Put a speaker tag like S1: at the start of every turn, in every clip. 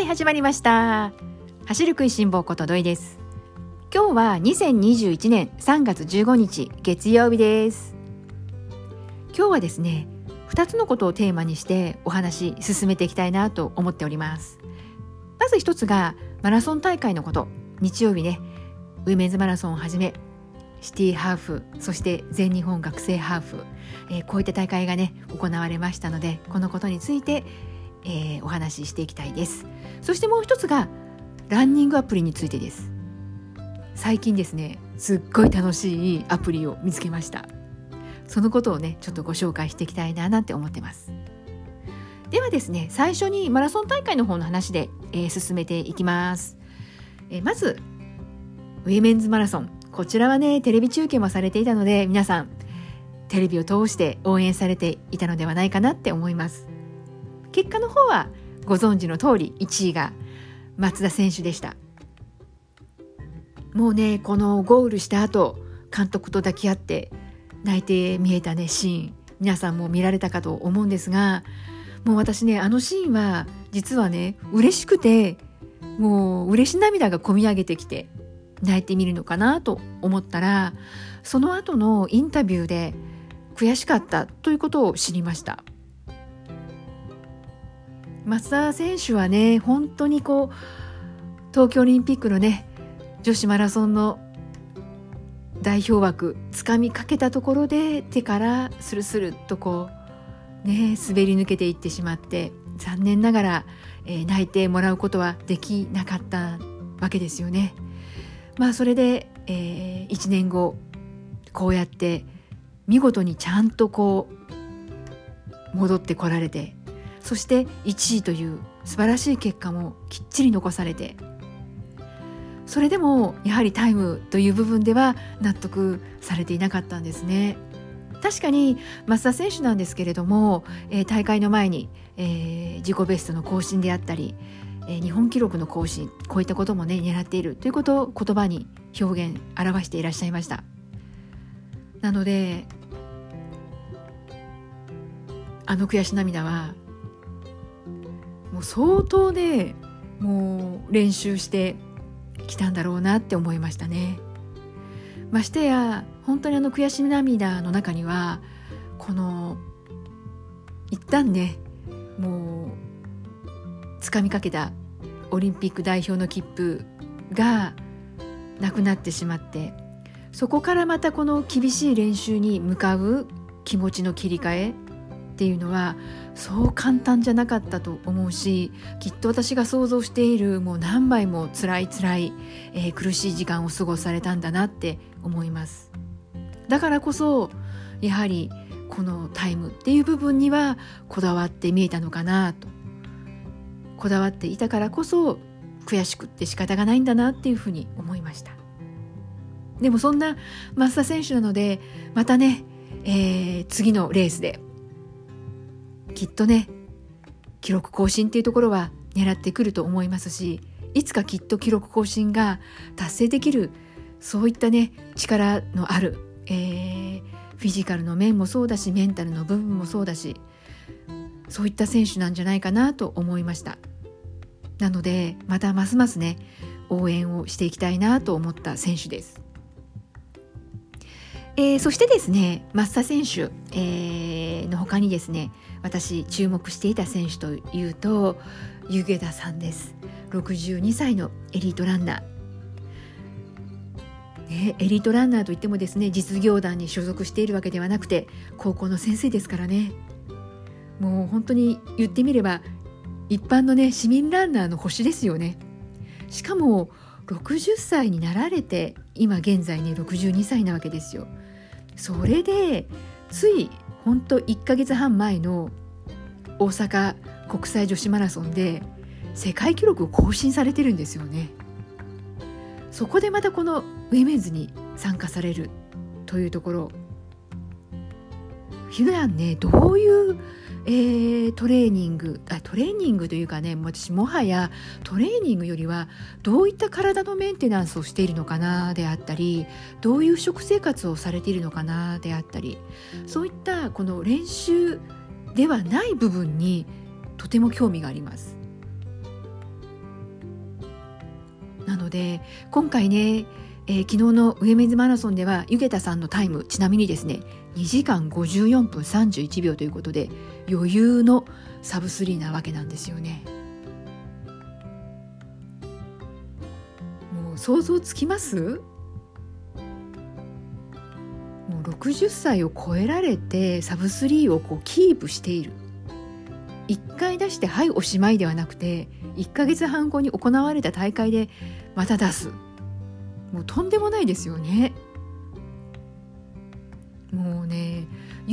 S1: はい始まりました。走る食いしん坊こと土井です。今日は2021年3月15日月曜日です。今日はですね2つのことをテーマにしてお話進めていきたいなと思っております。まず一つがマラソン大会のこと。日曜日ねウィメンズマラソンをはじめシティハーフそして全日本学生ハーフ、えー、こういった大会がね行われましたのでこのことについて、えー、お話ししていきたいです。そしてもう一つがランニングアプリについてです。最近ですねすっごい楽しいアプリを見つけました。そのことをねちょっとご紹介していきたいななんて思ってます。ではですね最初にマラソン大会の方の話で、えー、進めていきます、えー、まずウィメンズマラソン。こちらはねテレビ中継もされていたので皆さんテレビを通して応援されていたのではないかなって思います。結果の方はご存知の通り1位が松田選手でした。もうねこのゴールした後監督と抱き合って泣いて見えたねシーン。皆さんも見られたかと思うんですがもう私ねあのシーンは実はね嬉しくてもう嬉し涙がこみ上げてきて泣いてみるのかなと思ったらその後のインタビューで悔しかったということを知りました。松田選手はね本当にこう東京オリンピックのね女子マラソンの代表枠つかみかけたところで手からスルスルとこうね滑り抜けていってしまって残念ながら、えー、泣いてもらうことはできなかったわけですよね。まあそれで、えー、1年後こうやって見事にちゃんとこう戻ってこられてそして1位という素晴らしい結果もきっちり残されてそれでもやはりタイムという部分では納得されていなかったんですね。確かに増田選手なんですけれども、えー、大会の前に、えー、自己ベストの更新であったり、えー、日本記録の更新こういったこともね狙っているということを言葉に表現表していらっしゃいましたなのであの悔し涙はもう相当ねもう練習してきたんだろうなって思いましたね。ましてや本当にあの悔し涙の中にはこの一旦ねもう掴みかけたオリンピック代表の切符がなくなってしまってそこからまたこの厳しい練習に向かう気持ちの切り替えっていうのはそう簡単じゃなかったと思うしきっと私が想像しているもう何倍も辛い辛い、えー、苦しい時間を過ごされたんだなって思います。だからこそやはりこのタイムっていう部分にはこだわって見えたのかなと。こだわっていたからこそ悔しくって仕方がないんだなっていうふうに思いました。でもそんな増田選手なのでまたね、えー、次のレースできっとね記録更新っていうところは狙ってくると思いますしいつかきっと記録更新が達成できるそういったね力のある、えー、フィジカルの面もそうだしメンタルの部分もそうだしそういった選手なんじゃないかなと思いましたなのでまたますますね応援をしていきたいなと思った選手です。えー、そしてですね増田選手、えー、の他にですね私注目していた選手というと湯桁さんです。62歳のエリートランナー、ね、エリートランナーといってもですね実業団に所属しているわけではなくて高校の先生ですからね。もう本当に言ってみれば一般のね市民ランナーの星ですよね。しかも60歳になられて今現在ね62歳なわけですよ。それでついほんと1ヶ月半前の大阪国際女子マラソンで世界記録を更新されてるんですよね。そこでまたこのウィメンズに参加されるというところ。普段ねどういうえー、トレーニングあトレーニングというかね私もはやトレーニングよりはどういった体のメンテナンスをしているのかなであったりどういう食生活をされているのかなであったりそういったこの練習ではない部分にとても興味があります。なので今回ね、えー、昨日の上水マラソンでは湯桁さんのタイムちなみにですね2時間54分31秒ということで余裕のサブスリーなわけなんですよね。もう想像つきます？もう60歳を超えられてサブスリーをこうキープしている。1回出してはいおしまいではなくて1ヶ月半後に行われた大会でまた出す。もうとんでもないですよね。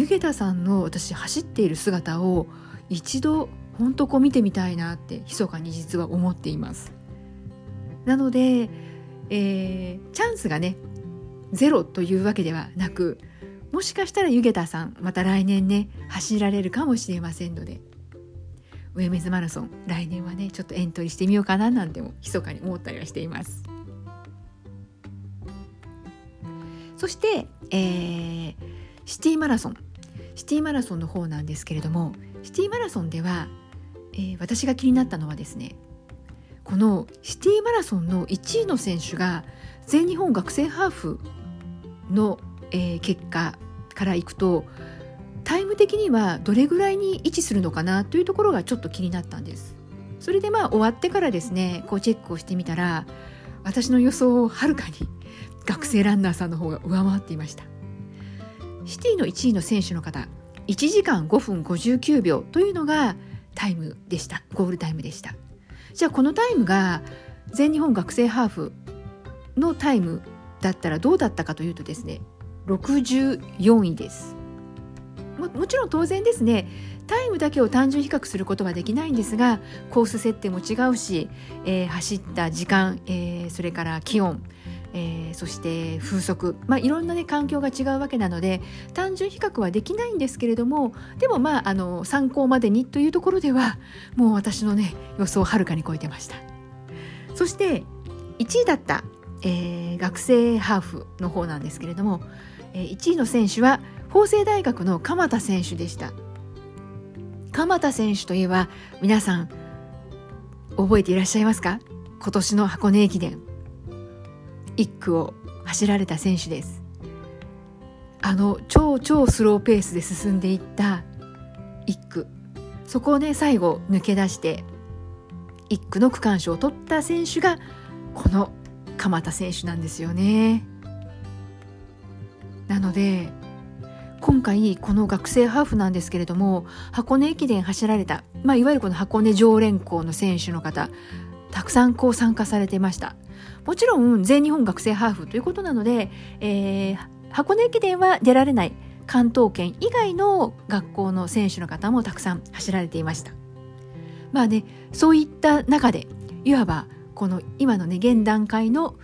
S1: 湯桁さんの私走っている姿を一度本当こう見てみたいなって密かに実は思っています。なので、えー、チャンスがねゼロというわけではなくもしかしたら湯桁さんまた来年ね走られるかもしれませんので上水マラソン来年はねちょっとエントリーしてみようかななんても密かに思ったりはしています。そして、えー、シティマラソン。シティマラソンの方なんですけれどもシティマラソンでは、えー、私が気になったのはですねこのシティマラソンの1位の選手が全日本学生ハーフの、えー、結果からいくとタイム的にはどれぐらいに位置するのかなというところがちょっと気になったんです。それでまあ終わってからですねこうチェックをしてみたら私の予想をはるかに学生ランナーさんの方が上回っていました。シティの1位の選手の方1時間5分59秒というのがタイムでした。ゴールタイムでした。じゃあこのタイムが全日本学生ハーフのタイムだったらどうだったかというとですね64位です。ももちろん当然ですねタイムだけを単純比較することはできないんですがコース設定も違うし、えー、走った時間、えー、それから気温、えー、そして風速、まあ、いろんな、ね、環境が違うわけなので単純比較はできないんですけれどもでもまああの参考までにというところではもう私のね予想をはるかに超えてました。そして1位だった、えー、学生ハーフの方なんですけれども、えー、1位の選手は法政大学の鎌田選手でした。鎌田選手といえば皆さん覚えていらっしゃいますか？今年の箱根駅伝。1区を走られた選手です。あの超超スローペースで進んでいった1区。そこをね最後抜け出して1区の区間賞を取った選手がこの鎌田選手なんですよね。なので今回この学生ハーフなんですけれども箱根駅伝走られた、まあ、いわゆるこの箱根常連校の選手の方たくさんこう参加されてました。もちろん全日本学生ハーフということなので、えー、箱根駅伝は出られない関東圏以外の学校の選手の方もたくさん走られていました。まあねそういった中でいわばこの今のね現段階の、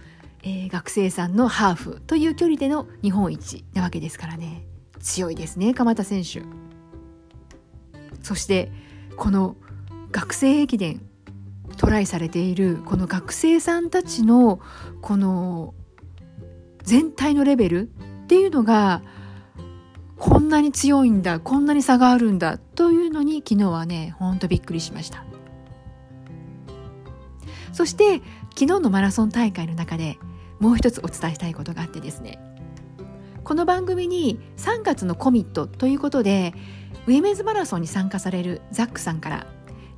S1: えー、学生さんのハーフという距離での日本一なわけですからね。強いですね鎌田選手。そしてこの学生駅伝トライされているこの学生さんたちのこの全体のレベルっていうのがこんなに強いんだこんなに差があるんだというのに昨日はねほんとびっくりしました。そして昨日のマラソン大会の中でもう一つお伝えしたいことがあってですね。この番組に3月のコミットということでウィメンズマラソンに参加されるザックさんから、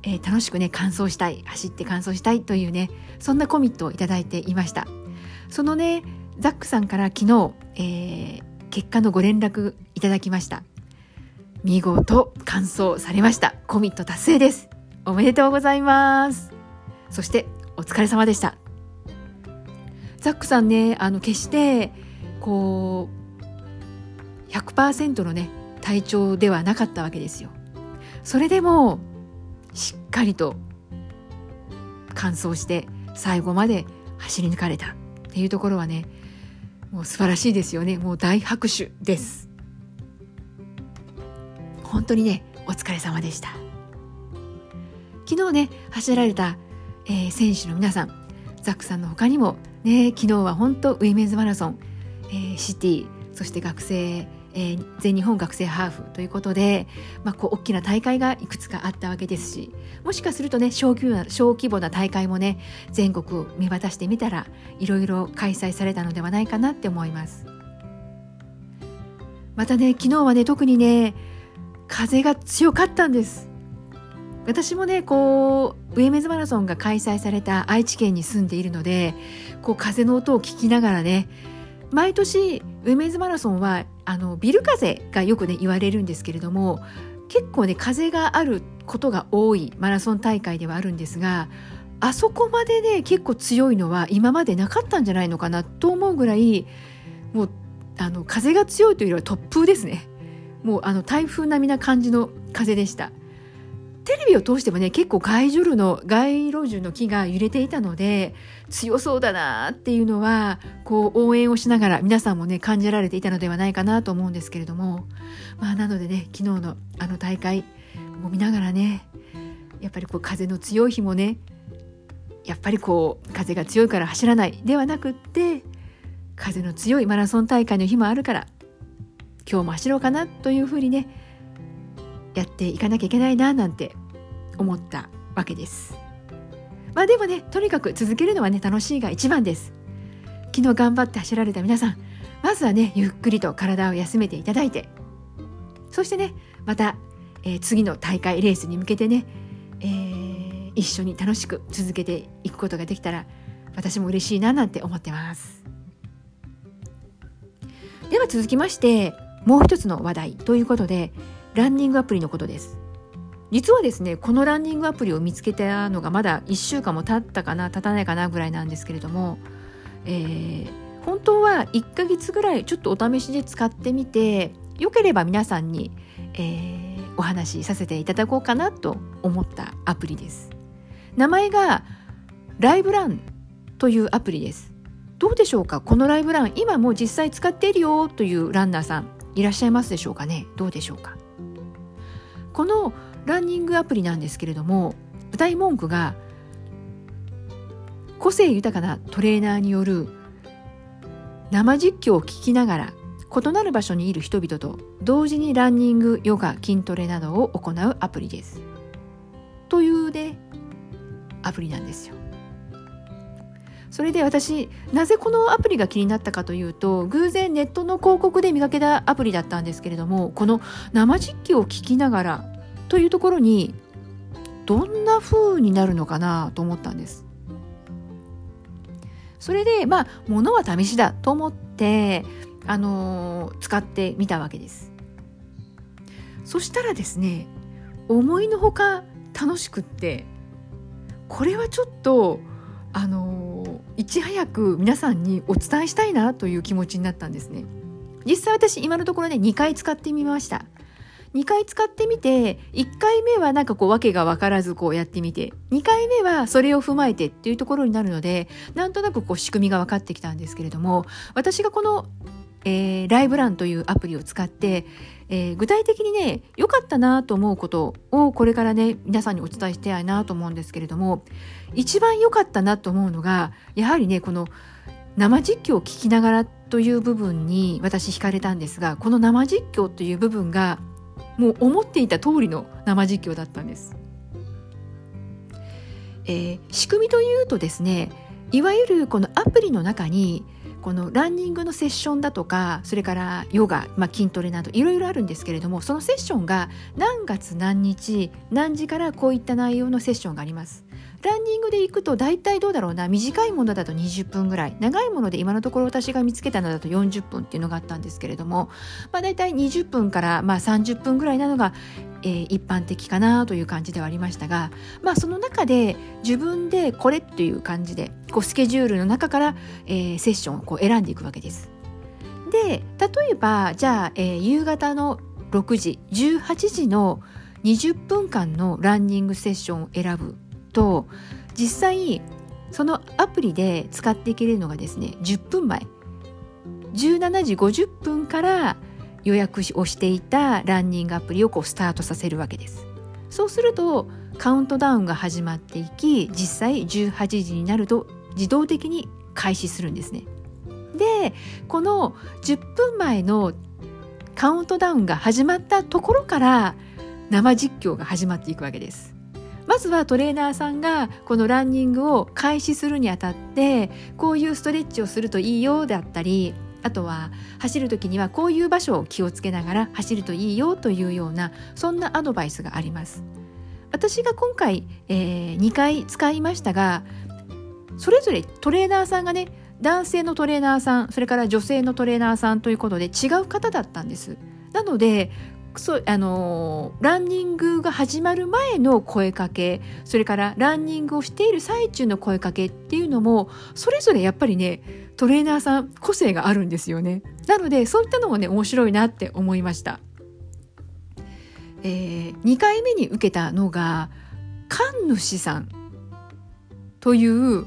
S1: えー、楽しくね完走したい走って完走したいというねそんなコミットをいいていました。そのねザックさんから昨日、えー、結果のご連絡いただきました。見事完走されました。コミット達成です。おめでとうございます。そしてお疲れ様でした。ザックさんねあの決してこう100%のね体調ではなかったわけですよ。それでもしっかりと完走して最後まで走り抜かれたっていうところはねもう素晴らしいですよね。もう大拍手です。本当にねお疲れ様でした。昨日ね走られた、えー、選手の皆さんザックさんの他にもね昨日は本当ウィメンズマラソン、えー、シティそして学生えー、全日本学生ハーフということで、まあ、こう大きな大会がいくつかあったわけですしもしかするとね小規模な小規模な大会もね全国見渡してみたらいろいろ開催されたのではないかなって思います。またね昨日はね特にね風が強かったんです。私もねこう上水マラソンが開催された愛知県に住んでいるのでこう風の音を聞きながらね毎年ウェメズマラソンはあのビル風がよくね言われるんですけれども結構ね風があることが多いマラソン大会ではあるんですがあそこまでね結構強いのは今までなかったんじゃないのかなと思うぐらいもうあの風が強いというよりは突風ですね。もうあの台風並みな感じの風でした。テレビを通してもね結構街路樹の街路樹の木が揺れていたので強そうだなっていうのはこう応援をしながら皆さんもね感じられていたのではないかなと思うんですけれども。まあなのでね昨日のあの大会を見ながらねやっぱりこう風の強い日もねやっぱりこう風が強いから走らないではなくって風の強いマラソン大会の日もあるから今日も走ろうかなというふうにねやっていかなきゃいけないななんて思ったわけです。まあでもねとにかく続けるのはね楽しいが一番です。昨日頑張って走られた皆さんまずはねゆっくりと体を休めていただいてそしてねまた、えー、次の大会レースに向けてね、えー、一緒に楽しく続けていくことができたら私も嬉しいななんて思ってます。では続きましてもう一つの話題ということでランニングアプリのことです。実はですねこのランニングアプリを見つけたのがまだ1週間も経ったかな経たないかなぐらいなんですけれども、えー、本当は1ヶ月ぐらいちょっとお試しで使ってみてよければ皆さんに、えー、お話しさせていただこうかなと思ったアプリです。名前がライブランというアプリです。どうでしょうか？このライブラン今もう実際使っているよというランナーさん。いらっしゃいますでしょうかね？どうでしょうか？このランニングアプリなんですけれども舞台文句が個性豊かなトレーナーによる生実況を聞きながら異なる場所にいる人々と同時にランニングヨガ筋トレなどを行うアプリです。というねアプリなんですよ。それで私なぜこのアプリが気になったかというと偶然ネットの広告で見かけたアプリだったんですけれどもこの生実況を聞きながらというところにどんな風になるのかなと思ったんです。それでまあ物は試しだと思ってあのー、使ってみたわけです。そしたらですね思いのほか楽しくってこれはちょっとあのー、いち早く皆さんにお伝えしたいなという気持ちになったんですね。実際私今のところね2回使ってみました。2回使ってみて1回目はなんかこう訳が分からずこうやってみて2回目はそれを踏まえてっていうところになるのでなんとなくこう仕組みが分かってきたんですけれども私がこの、えー、ライブランというアプリを使って、えー、具体的にね良かったなと思うことをこれからね皆さんにお伝えしたいなと思うんですけれども一番良かったなと思うのがやはりねこの生実況を聞きながらという部分に私惹かれたんですがこの生実況という部分がもう思っていた通りの生実況だったんです。えー、仕組みというとですねいわゆるこのアプリの中にこのランニングのセッションだとかそれからヨガ、まあ、筋トレなどいろいろあるんですけれどもそのセッションが何月何日何時からこういった内容のセッションがあります。ランニングで行くと大体どうだろうな。短いものだと20分ぐらい。長いもので今のところ私が見つけたのだと40分っていうのがあったんですけれども、まあ、大体20分からまあ30分ぐらいなのが、えー、一般的かなという感じではありましたが、まあ、その中で自分でこれっていう感じでこうスケジュールの中から、えー、セッションをこう選んでいくわけです。で例えばじゃあ、えー、夕方の6時18時の20分間のランニングセッションを選ぶ。と実際そのアプリで使っていけるのがですね10分前。17時50分から予約をしていたランニングアプリをこうスタートさせるわけです。そうするとカウントダウンが始まっていき実際18時になると自動的に開始するんですね。でこの10分前のカウントダウンが始まったところから生実況が始まっていくわけです。まずはトレーナーさんがこのランニングを開始するにあたってこういうストレッチをするといいよであったりあとは走る時にはこういう場所を気をつけながら走るといいよというようなそんなアドバイスがあります。私が今回、えー、2回使いましたがそれぞれトレーナーさんがね男性のトレーナーさんそれから女性のトレーナーさんということで違う方だったんです。なのでそうあのランニングが始まる前の声かけそれからランニングをしている最中の声かけっていうのもそれぞれやっぱりねトレーナーさん個性があるんですよね。なのでそういったのもね面白いなって思いました。えー、2回目に受けたのが神主さんという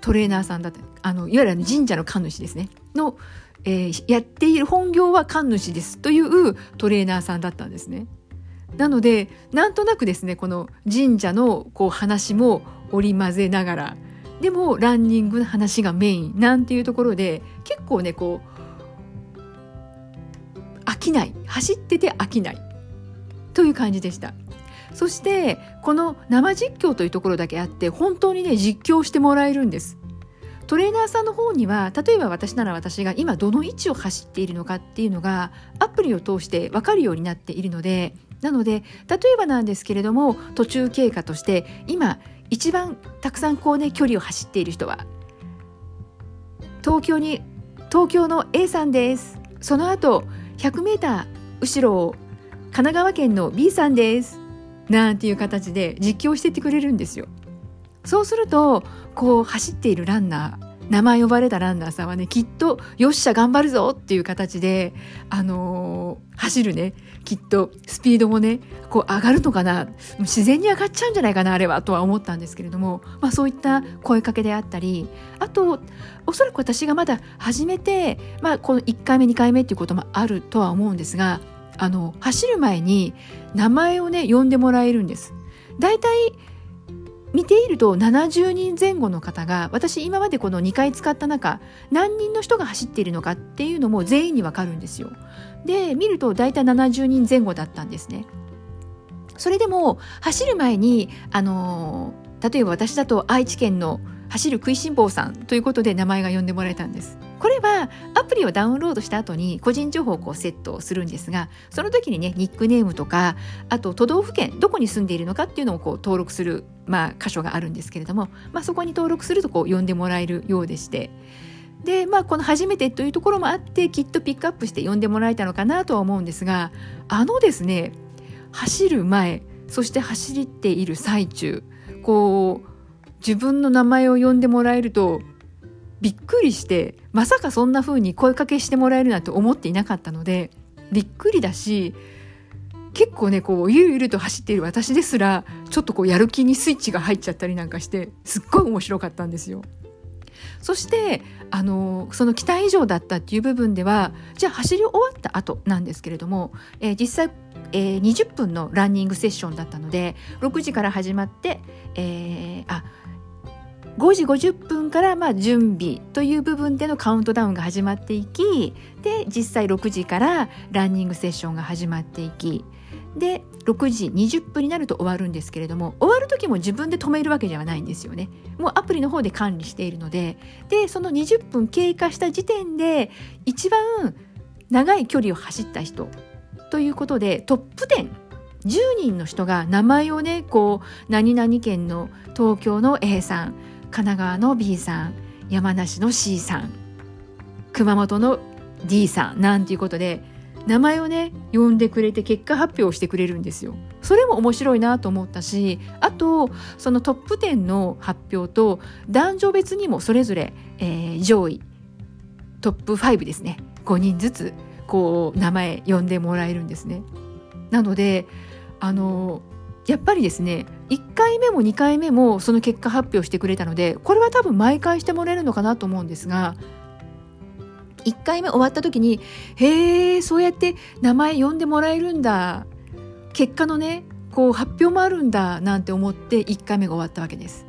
S1: トレーナーさんだったあのいわゆる神社の神主ですねの、えー、やっている本業は神主ですというトレーナーさんだったんですね。なのでなんとなくですねこの神社のこう話も織り交ぜながらでもランニングの話がメインなんていうところで結構ねこう飽きない走ってて飽きないという感じでした。そしてこの生実況というところだけあって本当にね実況してもらえるんですトレーナーさんの方には例えば私なら私が今どの位置を走っているのかっていうのがアプリを通して分かるようになっているのでなので例えばなんですけれども途中経過として今一番たくさんこうね距離を走っている人は東京に東京の A さんです。その後 100m 後ろを神奈川県の B さんです。なんていう形で実況してってくれるんですよ。そうするとこう走っているランナー名前呼ばれたランナーさんはねきっとよっしゃ頑張るぞっていう形で、あのー、走るね。きっとスピードもねこう上がるのかな。自然に上がっちゃうんじゃないかなあれはとは思ったんですけれども、まあ、そういった声かけであったりあとおそらく私がまだ始めて、まあ、この1回目2回目っていうこともあるとは思うんですがあの走る前に名前をね呼んでもらえるんです。だいたい見ていると70人前後の方が私今までこの2回使った中何人の人が走っているのかっていうのも全員にわかるんですよ。で見ると大体70人前後だったんですね。それでも走る前にあの例えば私だと愛知県の走る食いしん坊さんということで名前が呼んでもらえたんです。これはアプリをダウンロードした後に個人情報をこうセットするんですがその時にねニックネームとかあと都道府県どこに住んでいるのかっていうのをこう登録する、まあ、箇所があるんですけれども、まあ、そこに登録するとこう呼んでもらえるようでして。でまあこの初めてというところもあってきっとピックアップして呼んでもらえたのかなとは思うんですがあのですね走る前そして走っている最中こう自分の名前を呼んでもらえるとびっくりしてまさかそんな風に声かけしてもらえるなんて思っていなかったのでびっくりだし結構ねこうゆるゆると走っている私ですらちょっとこうやる気にスイッチが入っちゃったりなんかしてすっごい面白かったんですよ。そしてあのその期待以上だったっていう部分ではじゃあ走り終わった後なんですけれども、えー、実際、えー、20分のランニングセッションだったので6時から始まって、えー、あ5時50分からまあ準備という部分でのカウントダウンが始まっていきで実際6時からランニングセッションが始まっていきで6時20分になると終わるんですけれども終わる時も自分で止めるわけではないんですよね。もうアプリの方で管理しているのででその20分経過した時点で一番長い距離を走った人ということでトップ10 10人の人が名前をねこう何々県の東京の A さん神奈川の B さん山梨の C さん熊本の D さんなんていうことで名前をね呼んでくれて結果発表してくれるんですよ。それも面白いなと思ったしあとそのトップ10の発表と男女別にもそれぞれ、えー、上位トップ5ですね5人ずつこう名前呼んでもらえるんですね。なのであのやっぱりですね1回目も2回目もその結果発表してくれたのでこれは多分毎回してもらえるのかなと思うんですが1回目終わった時にへえそうやって名前呼んでもらえるんだ結果のねこう発表もあるんだなんて思って1回目が終わったわけです。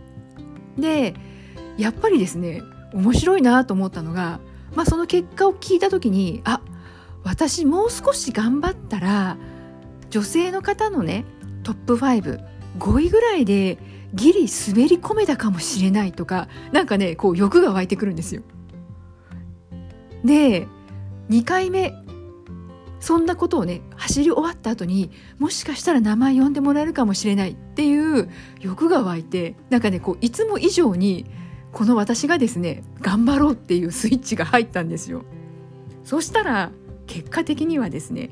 S1: でやっぱりですね面白いなと思ったのが、まあ、その結果を聞いた時にあ私もう少し頑張ったら女性の方のねトップ55位ぐらいでギリ滑り込めたかもしれないとかなんかねこう欲が湧いてくるんですよ。で2回目そんなことをね走り終わった後にもしかしたら名前呼んでもらえるかもしれないっていう欲が湧いてなんかねこういつも以上にこの私がですね頑張ろうっていうスイッチが入ったんですよ。そしたら結果的にはですね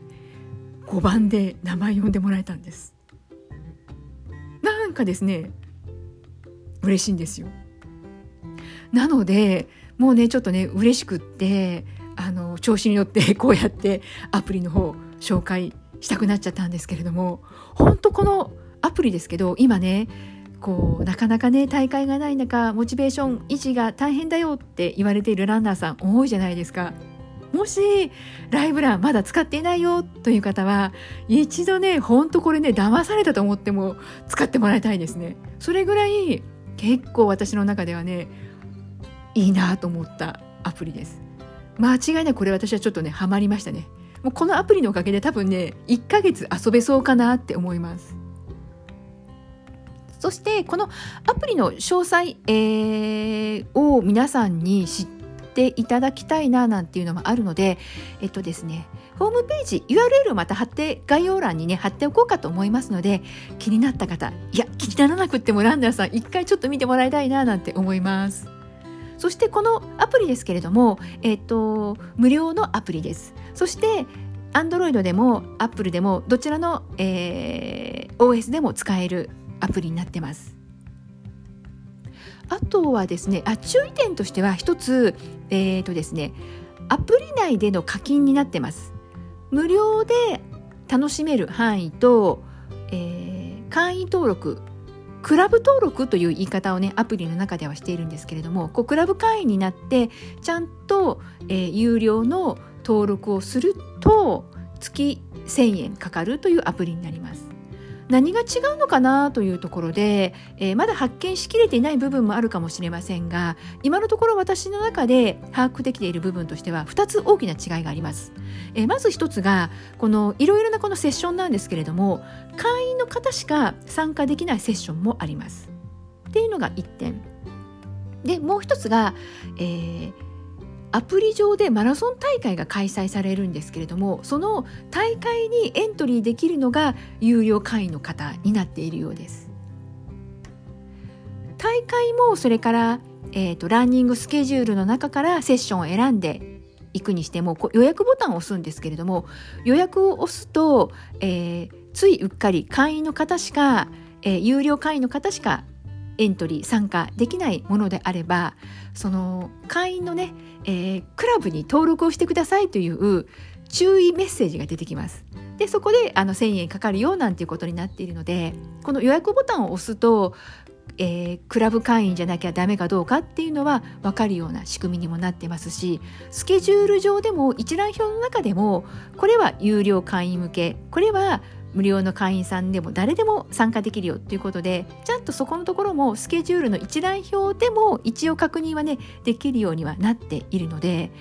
S1: 5番で名前呼んでもらえたんです。なんかですね嬉しいんですよ。なのでもうねちょっとね嬉しくってあの調子に乗って こうやってアプリの方紹介したくなっちゃったんですけれども本当このアプリですけど今ねこうなかなかね大会がない中モチベーション維持が大変だよって言われているランナーさん多いじゃないですか。もしライブランまだ使っていないよという方は一度ねほんとこれね騙されたと思っても使ってもらいたいですね。それぐらい結構私の中ではねいいなと思ったアプリです。間違いなくこれ私はちょっとねハマりましたねもうこのアプリのおかげで多分ね1ヶ月遊べそうかなって思いますそしてこのアプリの詳細、えー、を皆さんに知ってていただきたいななんていうのもあるのでえっとですねホームページ URL をまた貼って概要欄にね貼っておこうかと思いますので気になった方いや気にならなくってもランナーさん一回ちょっと見てもらいたいななんて思います。そしてこのアプリですけれども、えっと、無料のアプリです。そして Android でも Apple でもどちらの、えー、OS でも使えるアプリになってます。あとはですね、あ注意点としては一つ、えーとですね、アプリ内での課金になってます。無料で楽しめる範囲と、えー、会員登録クラブ登録という言い方をねアプリの中ではしているんですけれどもこうクラブ会員になってちゃんと、えー、有料の登録をすると月1000円かかるというアプリになります。何が違うのかなというところで、えー、まだ発見しきれていない部分もあるかもしれませんが今のところ私の中で把握できている部分としては2つ大きな違いがあります。えー、まず1つがこのいろいろなこのセッションなんですけれども会員の方しか参加できないセッションもあります。っていうのが1点。でもう1つが、えーアプリ上でマラソン大会が開催されるんですけれどもその大会にエントリーできるのが有料会員の方になっているようです。大会もそれから、えーと、ランニングスケジュールの中からセッションを選んでいくにしても予約ボタンを押すんですけれども予約を押すと、えー、ついうっかり会員の方しか、えー、有料会員の方しかエントリー参加できないものであればその会員のね、えー、クラブに登録をしてくださいという注意メッセージが出てきます。でそこであの1,000円かかるよなんていうことになっているのでこの予約ボタンを押すと、えー、クラブ会員じゃなきゃダメかどうかっていうのは分かるような仕組みにもなってますしスケジュール上でも一覧表の中でもこれは有料会員向けこれは無料の会員さんでも誰でも参加できるよっていうことでちゃんとそこのところもスケジュールの一覧表でも一応確認はねできるようにはなっているので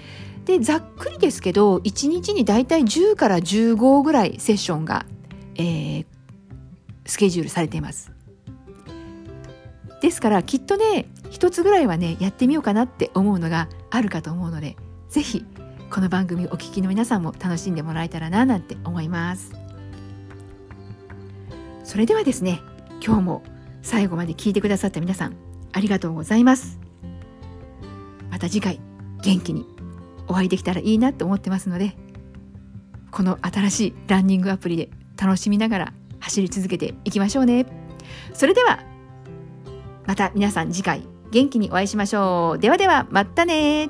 S1: でざっくりですけど1日にだいたい10から15ぐらいセッションが、えー、スケジュールされています。ですからきっとね一つぐらいはねやってみようかなって思うのがあるかと思うので是非この番組お聴きの皆さんも楽しんでもらえたらななんて思います。それではですね今日も最後まで聞いてくださった皆さんありがとうございます。また次回元気にお会いできたらいいなと思ってますのでこの新しいランニングアプリで楽しみながら走り続けていきましょうね。それではまた皆さん次回元気にお会いしましょう。ではではまたね